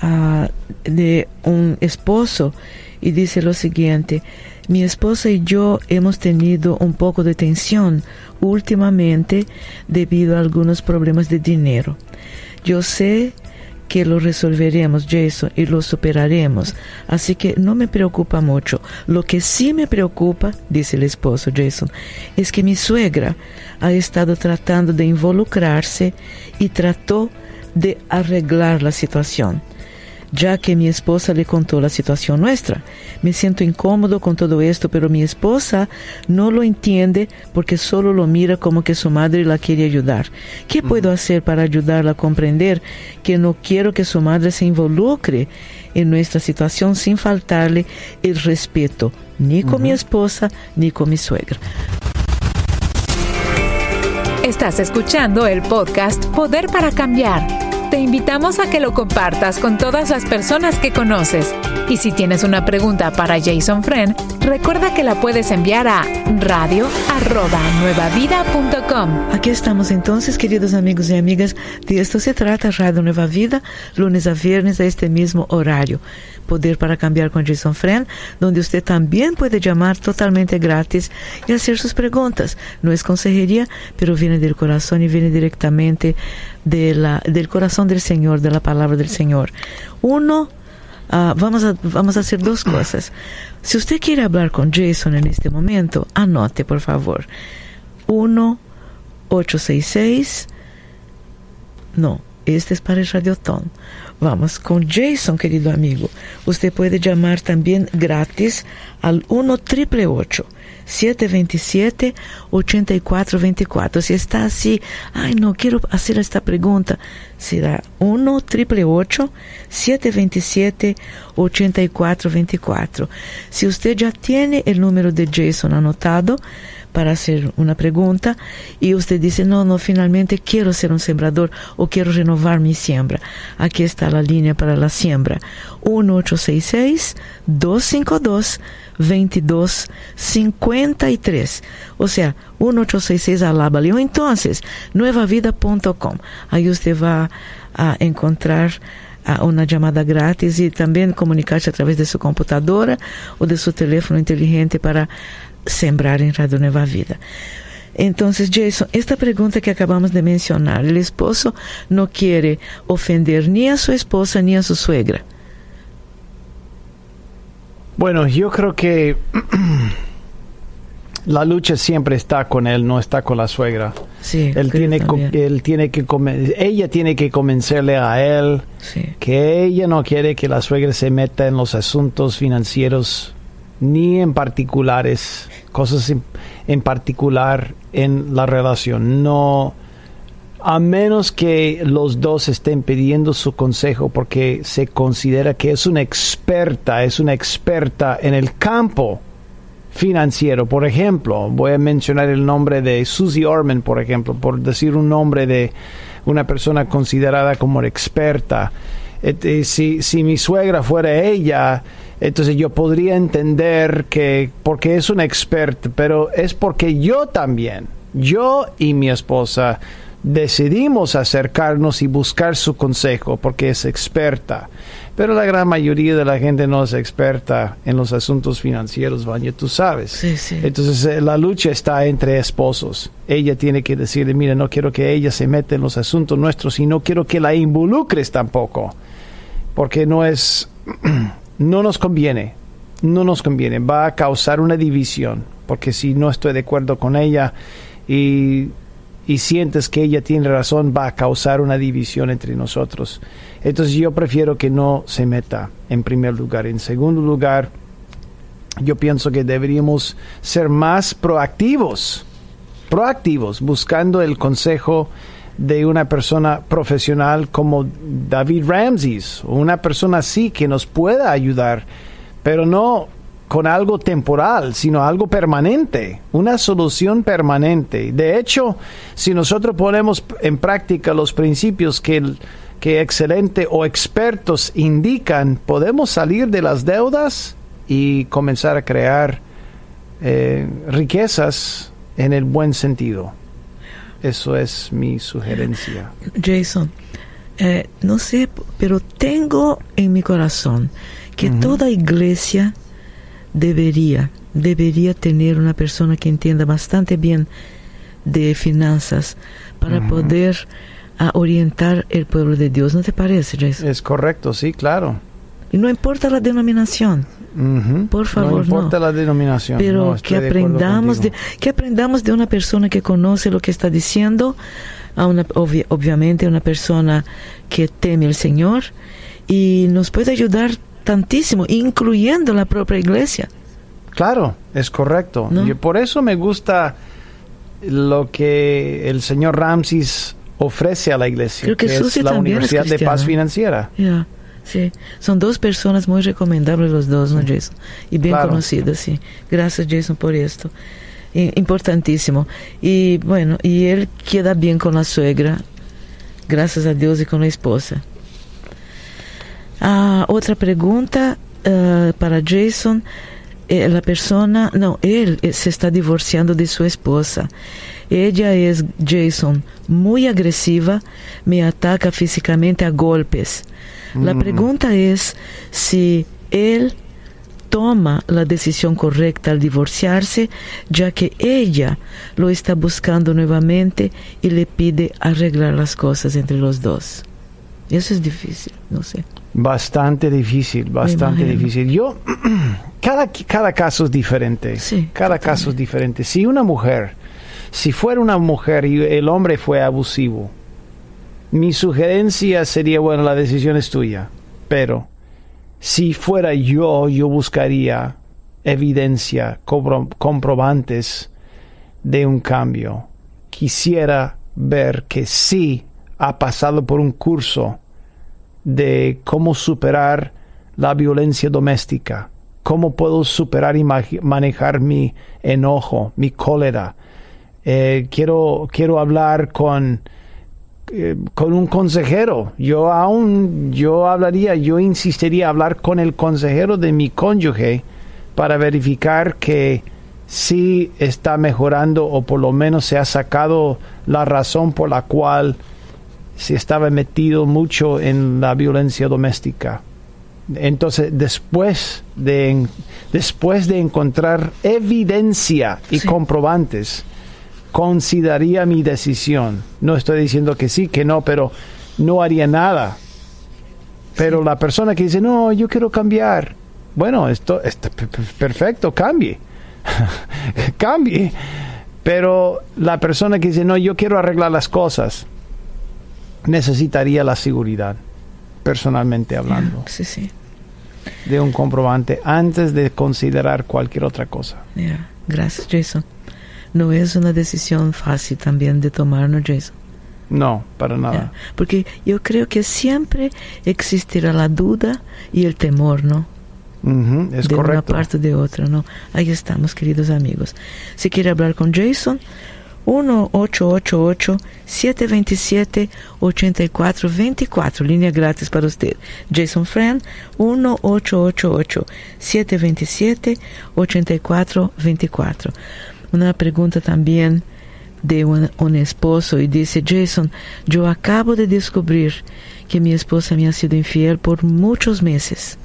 ah, de un esposo y dice lo siguiente, mi esposa y yo hemos tenido un poco de tensión últimamente debido a algunos problemas de dinero. Yo sé que lo resolveremos, Jason, y lo superaremos. Así que no me preocupa mucho. Lo que sí me preocupa, dice el esposo Jason, es que mi suegra ha estado tratando de involucrarse y trató de arreglar la situación. Ya que mi esposa le contó la situación nuestra. Me siento incómodo con todo esto, pero mi esposa no lo entiende porque solo lo mira como que su madre la quiere ayudar. ¿Qué puedo hacer para ayudarla a comprender que no quiero que su madre se involucre en nuestra situación sin faltarle el respeto, ni con mi esposa ni con mi suegra? Estás escuchando el podcast Poder para Cambiar. Te invitamos a que lo compartas con todas las personas que conoces. Y si tienes una pregunta para Jason Friend, recuerda que la puedes enviar a radio@nuevavida.com. Aquí estamos entonces, queridos amigos y amigas. De esto se trata Radio Nueva Vida, lunes a viernes a este mismo horario. Poder para cambiar con Jason Friend, donde usted también puede llamar totalmente gratis y hacer sus preguntas. No es consejería, pero viene del corazón y viene directamente de la, del corazón del Señor, de la palabra del Señor. Uno, ah, vamos, a, vamos a hacer dos cosas. Si usted quiere hablar con Jason en este momento, anote, por favor. 1 866 no, este es para el Radiotón. Vamos con Jason, querido amigo. Usted puede llamar también gratis al 1 triple 727 8424. Si está así, ay, no quiero hacer esta pregunta, será 1 triple 727 8424. Si usted ya tiene el número de Jason anotado, para hacer una pregunta y usted dice, no, no, finalmente quiero ser un sembrador o quiero renovar mi siembra. Aquí está la línea para la siembra. 1866-252-2253. O sea, 1866 alábale. O entonces, nuevavida.com. Ahí usted va a encontrar a una llamada grátis y también comunicarse a través de su computadora o de su teléfono inteligente para sembrar en Radio Nueva Vida. Entonces, Jason, esta pregunta que acabamos de mencionar, el esposo no quiere ofender ni a su esposa ni a su suegra. Bueno, yo creo que la lucha siempre está con él, no está con la suegra. Sí, Él tiene, él tiene que ella tiene que convencerle a él Sí, que ella no quiere que la suegra se meta en los asuntos financieros ni en particulares, cosas en, particular en la relación. No, a menos que los dos estén pidiendo su consejo porque se considera que es una experta, es una experta en el campo financiero. Por ejemplo, voy a mencionar el nombre de Susie Orman, por ejemplo, por decir un nombre de una persona considerada como experta. Este, si, si mi suegra fuera ella, entonces yo podría entender que, porque es una experta, pero es porque yo también, yo y mi esposa, decidimos acercarnos y buscar su consejo porque es experta. Pero la gran mayoría de la gente no es experta en los asuntos financieros, Vanya, tú sabes. Sí, sí. Entonces eh, la lucha está entre esposos. Ella tiene que decirle, mira, no quiero que ella se meta en los asuntos nuestros y no quiero que la involucres tampoco. Porque no es, no nos conviene, no nos conviene. Va a causar una división. Porque si no estoy de acuerdo con ella y y sientes que ella tiene razón, va a causar una división entre nosotros. Entonces yo prefiero que no se meta en primer lugar. En segundo lugar, yo pienso que deberíamos ser más proactivos proactivos, buscando el consejo de una persona profesional como David Ramsey, una persona así que nos pueda ayudar, pero no con algo temporal, sino algo permanente, una solución permanente. De hecho, si nosotros ponemos en práctica los principios que, que excelente o expertos indican, podemos salir de las deudas y comenzar a crear eh, riquezas en el buen sentido. Eso es mi sugerencia. Jason, eh, no sé, pero tengo en mi corazón que toda iglesia debería, debería tener una persona que entienda bastante bien de finanzas para poder ah, orientar el pueblo de Dios. ¿No te parece, Jason? Es correcto, sí, claro. Y no importa la denominación. Por favor, no. importa la denominación. Pero no, que de aprendamos de, que aprendamos de una persona que conoce lo que está diciendo, a una, obvi- obviamente una persona que teme al Señor y nos puede ayudar tantísimo, incluyendo la propia iglesia. Claro, es correcto. ¿No? Y por eso me gusta lo que el señor Ramses ofrece a la iglesia, Creo que es la Universidad de. Paz Financiera. Sí. Son dos personas muy recomendables los dos, ¿no, Jason? Y bien Claro. conocidas, sí. Gracias, Jason, por esto. I- importantísimo. Y bueno, y él queda bien con la suegra, gracias a Dios, y con la esposa. Ah, otra pregunta ah, para Jason. Eh, la persona, no, él se está divorciando de su esposa. Ella es, Jason, muy agresiva, me ataca físicamente a golpes. La Mm. pregunta es si él toma la decisión correcta al divorciarse, ya que ella lo está buscando nuevamente y le pide arreglar las cosas entre los dos. Eso es difícil, no sé. Bastante difícil, bastante difícil. Yo, cada, cada caso es diferente. Sí, cada caso es diferente. Si una mujer, si fuera una mujer y el hombre fue abusivo, mi sugerencia sería, bueno, la decisión es tuya. Pero si fuera yo, yo buscaría evidencia, compro- comprobantes de un cambio. Quisiera ver que sí ha pasado por un curso de cómo superar la violencia doméstica, cómo puedo superar y ma- manejar mi enojo, mi cólera. Eh, quiero, quiero hablar con, eh, con un consejero. Yo aún, yo hablaría, yo insistiría hablar con el consejero de mi cónyuge para verificar que sí está mejorando o por lo menos se ha sacado la razón por la cual se estaba metido mucho en la violencia doméstica. Entonces, después de, después de encontrar evidencia y Sí. comprobantes, consideraría mi decisión. No estoy diciendo que sí, que no, pero no haría nada. Pero la persona que dice, no, yo quiero cambiar. Bueno, esto está perfecto, cambie. cambie. Pero la persona que dice, no, yo quiero arreglar las cosas, necesitaría la seguridad, personalmente hablando, Sí, sí. de un comprobante antes de considerar cualquier otra cosa. Ya, Gracias, Jason. No es una decisión fácil también de tomar, ¿no, Jason? No, para nada. Porque yo creo que siempre existirá la duda y el temor, ¿no? Es de una parte o de otra, ¿no? Ahí estamos, queridos amigos. Si quiere hablar con Jason, 1-888-727-8424, línea gratis para usted. Jason Friend, 1-888-727-8424. Una pregunta también de un, un esposo y dice, Jason, yo acabo de descubrir que mi esposa me ha sido infiel por muchos meses.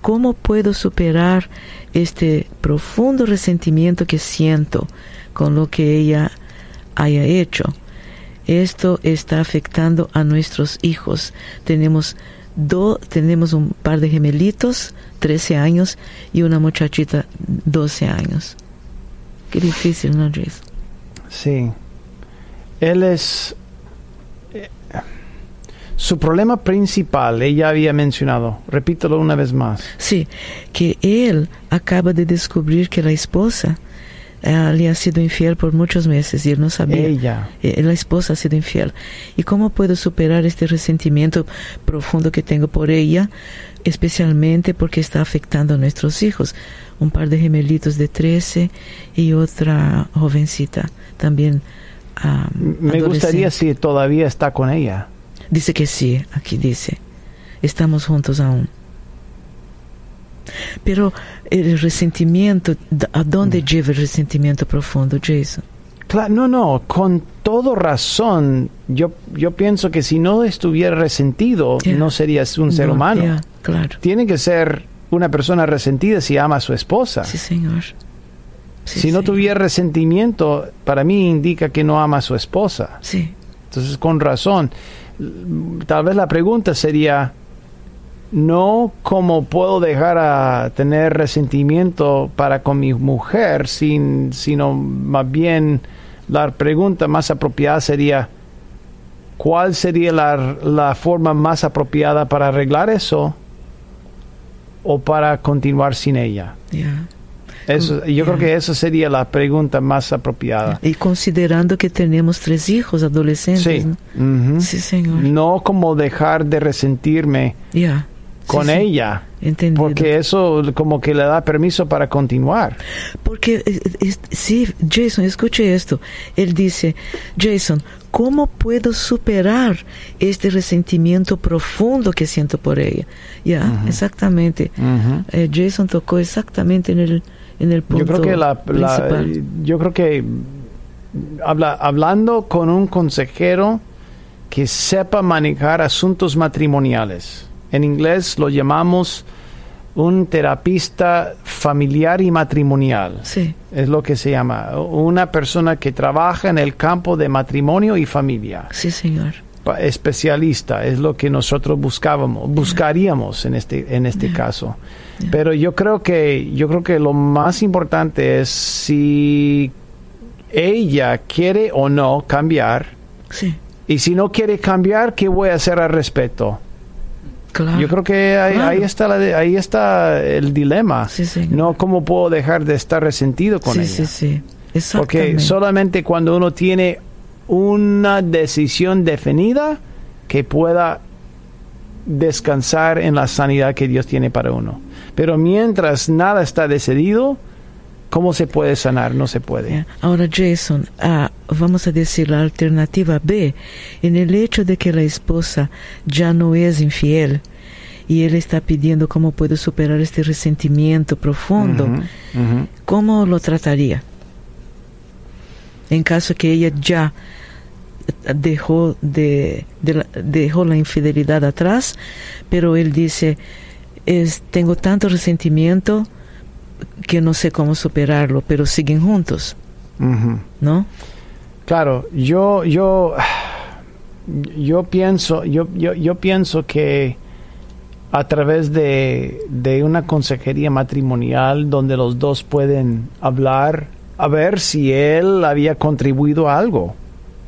¿Cómo puedo superar este profundo resentimiento que siento con lo que ella haya hecho? Esto está afectando a nuestros hijos. Tenemos, do, tenemos un par de gemelitos, 13 años, y una muchachita, 12 años. Qué difícil, ¿no, Jason? Sí. Él es... eh, Su problema principal, ella había mencionado, repítelo una vez más. Sí, que él acaba de descubrir que la esposa ah, le ha sido infiel por muchos meses y él no sabía. Ella. Eh, la esposa ha sido infiel. ¿Y cómo puedo superar este resentimiento profundo que tengo por ella, especialmente porque está afectando a nuestros hijos? Un par de gemelitos de 13 y otra jovencita también. ah, Me gustaría si todavía está con ella. Dice que sí, aquí dice. Estamos juntos aún. Pero el resentimiento, ¿a dónde lleva el resentimiento profundo, Jason? Cla- no, no, con todo razón, yo, yo pienso que si no estuviera resentido, no serías un ser No, humano. claro. Tiene que ser una persona resentida si ama a su esposa. Sí, señor. Sí, si no señor. tuviera resentimiento, para mí indica que no ama a su esposa. Sí, Entonces, con razón, tal vez la pregunta sería, no cómo puedo dejar a tener resentimiento para con mi mujer, sin, sino más bien la pregunta más apropiada sería, ¿cuál sería la, la forma más apropiada para arreglar eso o para continuar sin ella? Eso, yo Ya. creo que esa sería la pregunta más apropiada. Y considerando que tenemos tres hijos adolescentes. Sí. ¿no? Sí, señor. no como dejar de resentirme Ya. Con sí. ella, Entendido. porque eso como que le da permiso para continuar. Porque, eh, es- sí, Jason, escuche esto. Él dice, Jason, ¿cómo puedo superar este resentimiento profundo que siento por ella? Ya, exactamente. Eh, Jason tocó exactamente en el, en el punto Yo creo que la, la- yo creo que habla, hablando con un consejero que sepa manejar asuntos matrimoniales. En inglés lo llamamos un terapista familiar y matrimonial. Sí, Es lo que se llama. Una persona que trabaja en el campo de matrimonio y familia. sí, señor. especialista es lo que nosotros buscábamos buscaríamos en este en este caso pero yo creo que yo creo que lo más importante es si ella quiere o no cambiar Sí, y si no quiere cambiar qué voy a hacer al respecto claro. yo creo que ahí, Claro. ahí está la de- ahí está el dilema Sí, no cómo puedo dejar de estar resentido con sí, ella sí, sí. porque solamente cuando uno tiene una decisión definida que pueda descansar en la sanidad que Dios tiene para uno. Pero mientras nada está decidido, ¿cómo se puede sanar? No se puede. Ahora, Jason, ah, vamos a decir la alternativa B, en el hecho de que la esposa ya no es infiel y él está pidiendo cómo puede superar este resentimiento profundo, ujú. ¿cómo lo trataría? En caso que ella ya dejó de, de la, dejó la infidelidad atrás, pero él dice es tengo tanto resentimiento que no sé cómo superarlo, pero siguen juntos. ¿no? Claro, yo, yo, yo pienso, yo, yo, yo pienso que a través de, de una consejería matrimonial donde los dos pueden hablar, a ver si él había contribuido a algo.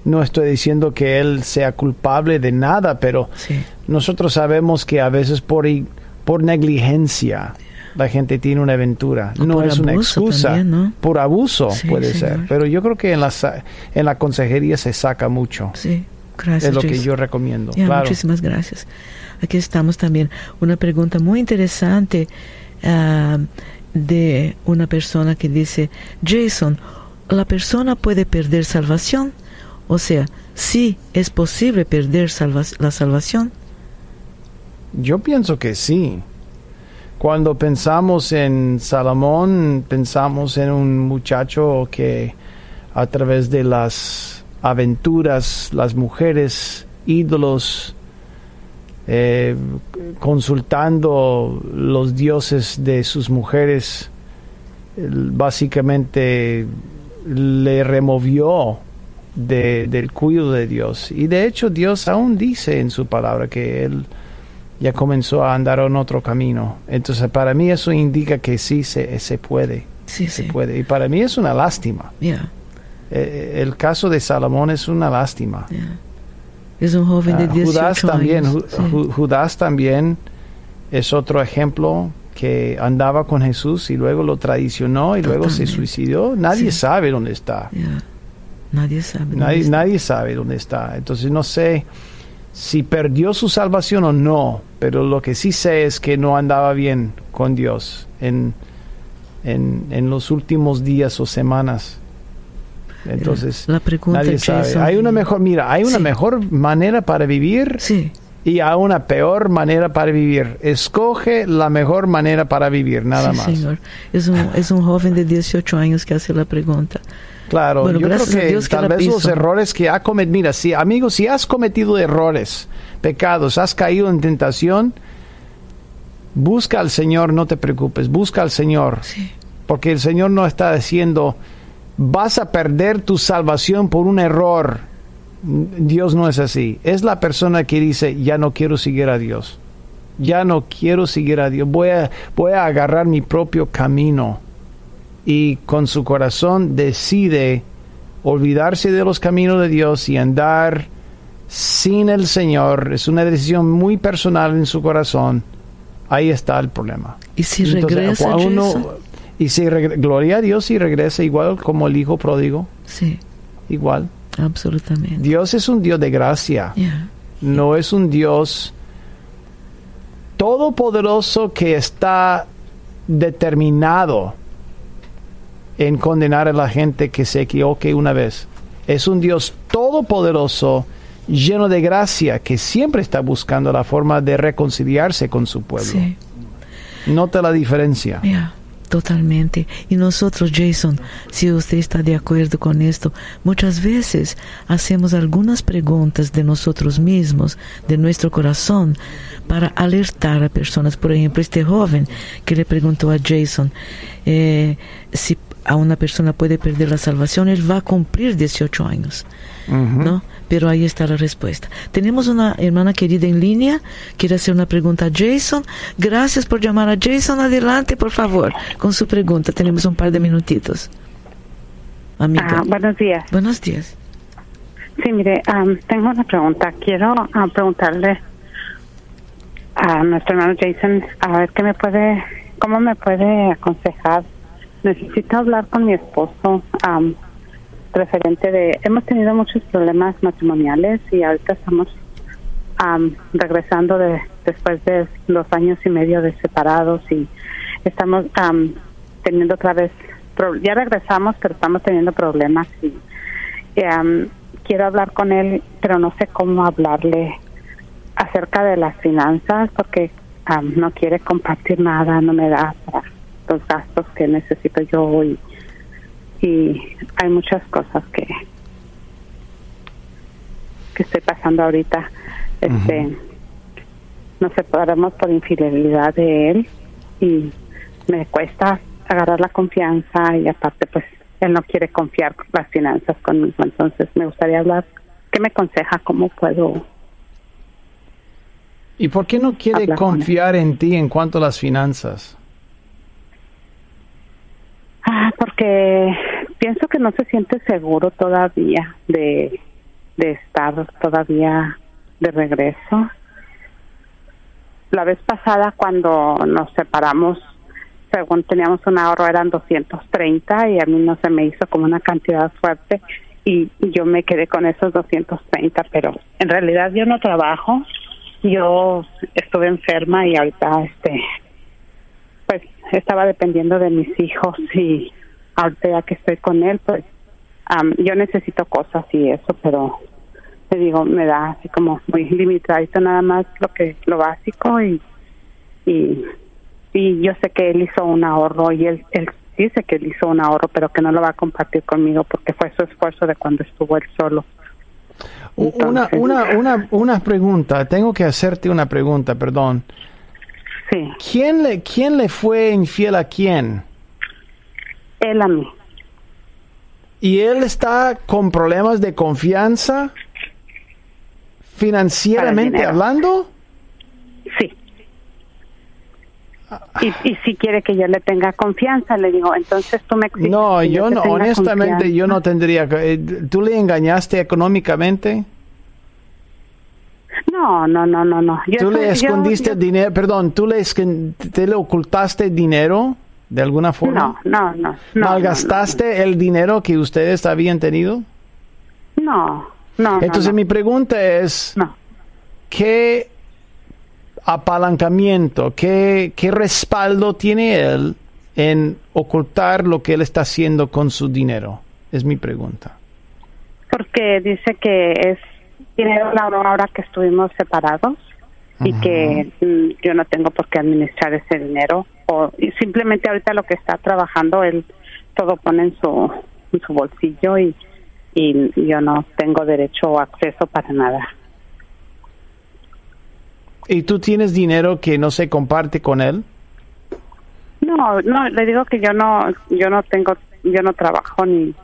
No estoy diciendo que él sea culpable de nada, pero Sí, nosotros sabemos que a veces por, por negligencia la gente tiene una aventura. O no es una excusa. también, ¿no? Por abuso Sí, puede señor. ser. Pero yo creo que en la, en la consejería se saca mucho. sí, gracias. es lo que yo recomiendo. Claro. Muchísimas gracias. Aquí estamos también. Una pregunta muy interesante ah, de una persona que dice, Jason, ¿la persona puede perder salvación? O sea, sí es posible perder salva- la salvación. Yo pienso que sí. Cuando pensamos en Salomón, pensamos en un muchacho que a través de las aventuras, las mujeres, ídolos, eh, consultando los dioses de sus mujeres, básicamente le removió de- del cuidado de Dios. Y de hecho Dios aún dice en su palabra que él ya comenzó a andar en otro camino. Entonces, para mí eso indica que sí se, se puede, Sí, se sí. puede. Y para mí es una lástima. Ya, Eh, el caso de Salomón es una lástima. ya. Es un joven de Ah, 18 Judas también, años. Ju- Sí. Ju- Judas también es otro ejemplo que andaba con Jesús y luego lo traicionó y luego se Totalmente. suicidó. Nadie sabe dónde está. Ya. Nadie sabe. dónde Nadie, está. nadie sabe dónde está. Entonces no sé si perdió su salvación o no, pero lo que sí sé es que no andaba bien con Dios en, en, en los últimos días o semanas. Entonces, La pregunta, nadie sabe. Hay una mejor, mira, hay una Sí. mejor manera para vivir Sí, y hay una peor manera para vivir. Escoge la mejor manera para vivir, nada sí, más. señor. Es un, es un joven de 18 años que hace la pregunta. Claro, Bueno, yo creo a que Dios que tal vez los errores que ha cometido, mira, si amigo, si has cometido errores, pecados, has caído en tentación, busca al Señor, no te preocupes, busca al Señor, Sí, porque el Señor no está diciendo, vas a perder tu salvación por un error. Dios no es así. Es la persona que dice, ya no quiero seguir a Dios. Ya no quiero seguir a Dios. Voy a, voy a agarrar mi propio camino. Y con su corazón decide olvidarse de los caminos de Dios y andar sin el Señor. Es una decisión muy personal en su corazón. Ahí está el problema. y si Entonces, regresa, uno- y si regre- gloria a Dios y regresa igual como el hijo pródigo, sí, igual. absolutamente. Dios es un Dios de gracia, no es un Dios todopoderoso que está determinado en condenar a la gente que se equivoque una vez. Es un Dios todopoderoso, lleno de gracia, que siempre está buscando la forma de reconciliarse con su pueblo. sí. Nota la diferencia. Ya, totalmente. Y nosotros, Jason, si usted está de acuerdo con esto, muchas veces hacemos algunas preguntas de nosotros mismos, de nuestro corazón, para alertar a personas. Por ejemplo, este joven que le preguntó a Jason eh, si a una persona puede perder la salvación, él va a cumplir 18 años. ¿no? Pero ahí está la respuesta. Tenemos una hermana querida en línea, quiere hacer una pregunta a Jason. Gracias por llamar a Jason. Adelante, por favor, con su pregunta. Tenemos un par de minutitos. Amiga. Ah, buenos días. Buenos días. Sí, mire, am, tengo una pregunta. Quiero ah, preguntarle a nuestro hermano Jason a ver qué me puede, cómo me puede aconsejar. Necesito hablar con mi esposo am, referente de, hemos tenido muchos problemas matrimoniales y ahorita estamos am, regresando de después de dos años y medio de separados y estamos am, teniendo otra vez, ya regresamos, pero estamos teniendo problemas y quiero hablar con él, pero no sé cómo hablarle acerca de las finanzas porque no quiere compartir nada, no me da para los gastos que necesito yo y, y hay muchas cosas que que estoy pasando ahorita. Este, nos separamos por infidelidad de él y me cuesta agarrar la confianza y aparte pues él no quiere confiar las finanzas conmigo entonces me gustaría hablar qué me aconseja cómo puedo ¿Y por qué no quiere con confiar en ti en cuanto a las finanzas? Porque pienso que no se siente seguro todavía de de estar todavía de regreso. La vez pasada cuando nos separamos según teníamos un ahorro eran 230 y a mí no se me hizo como una cantidad fuerte y yo me quedé con esos 230 pero en realidad yo no trabajo yo estuve enferma y ahorita este pues estaba dependiendo de mis hijos y ahorita ya que estoy con él pues am, yo necesito cosas y eso pero te digo me da así como muy limitadito nada más lo que lo básico y y y yo sé que él hizo un ahorro y él, él dice que él hizo un ahorro, pero que no lo va a compartir conmigo porque fue su esfuerzo de cuando estuvo él solo. Una, una, una, una pregunta, tengo que hacerte una pregunta, perdón. Sí, ¿Quién le, quién le fue infiel a quién? Él a mí. ¿Y él está con problemas de confianza financieramente hablando? Sí. Y, y si quiere que yo le tenga confianza, le digo, entonces tú me No, que yo no, honestamente yo no tendría. eh, ¿Tú le engañaste económicamente? No, No, no, no, no. Yo ¿Tú le soy- escondiste yo- dinero? Perdón, ¿tú le, te le ocultaste dinero de alguna forma? No, no, no. no, ¿Malgastaste el dinero que ustedes habían tenido? No, no. Entonces mi pregunta es. ¿qué apalancamiento, qué, qué respaldo tiene él en ocultar lo que él está haciendo con su dinero? Es mi pregunta. Porque dice que es dinero la hora que estuvimos separados y que mm, yo no tengo por qué administrar ese dinero o y simplemente ahorita lo que está trabajando él todo pone en su en su bolsillo y y yo no tengo derecho o acceso para nada. ¿Y tú tienes dinero que no se comparte con él? No, no, le digo que yo no yo no tengo yo no trabajo ni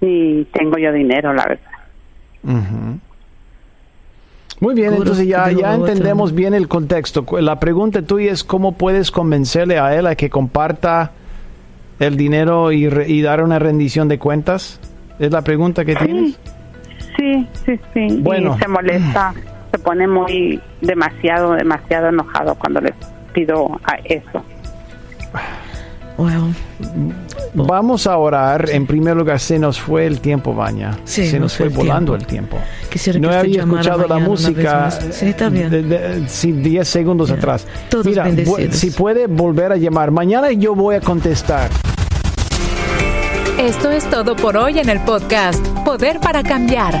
ni tengo yo dinero, la verdad. Ujú. Muy bien, entonces ya, ya entendemos bien el contexto. La pregunta tuya es cómo puedes convencerle a él a que comparta el dinero y, re- y dar una rendición de cuentas. ¿Es la pregunta que tienes? Sí, sí, sí. Bueno. Y se molesta, se pone muy demasiado, demasiado enojado cuando le pido a eso. Well, Vamos a orar. En primer lugar, se nos fue el tiempo, Baña. Sí, se nos fue el volando tiempo. el tiempo. Quisiera no que había escuchado la música. Sí, está bien. de- de- sí, 10 segundos atrás. Todos Mira, si puede volver a llamar. Mañana yo voy a contestar. Esto es todo por hoy en el podcast Poder para Cambiar.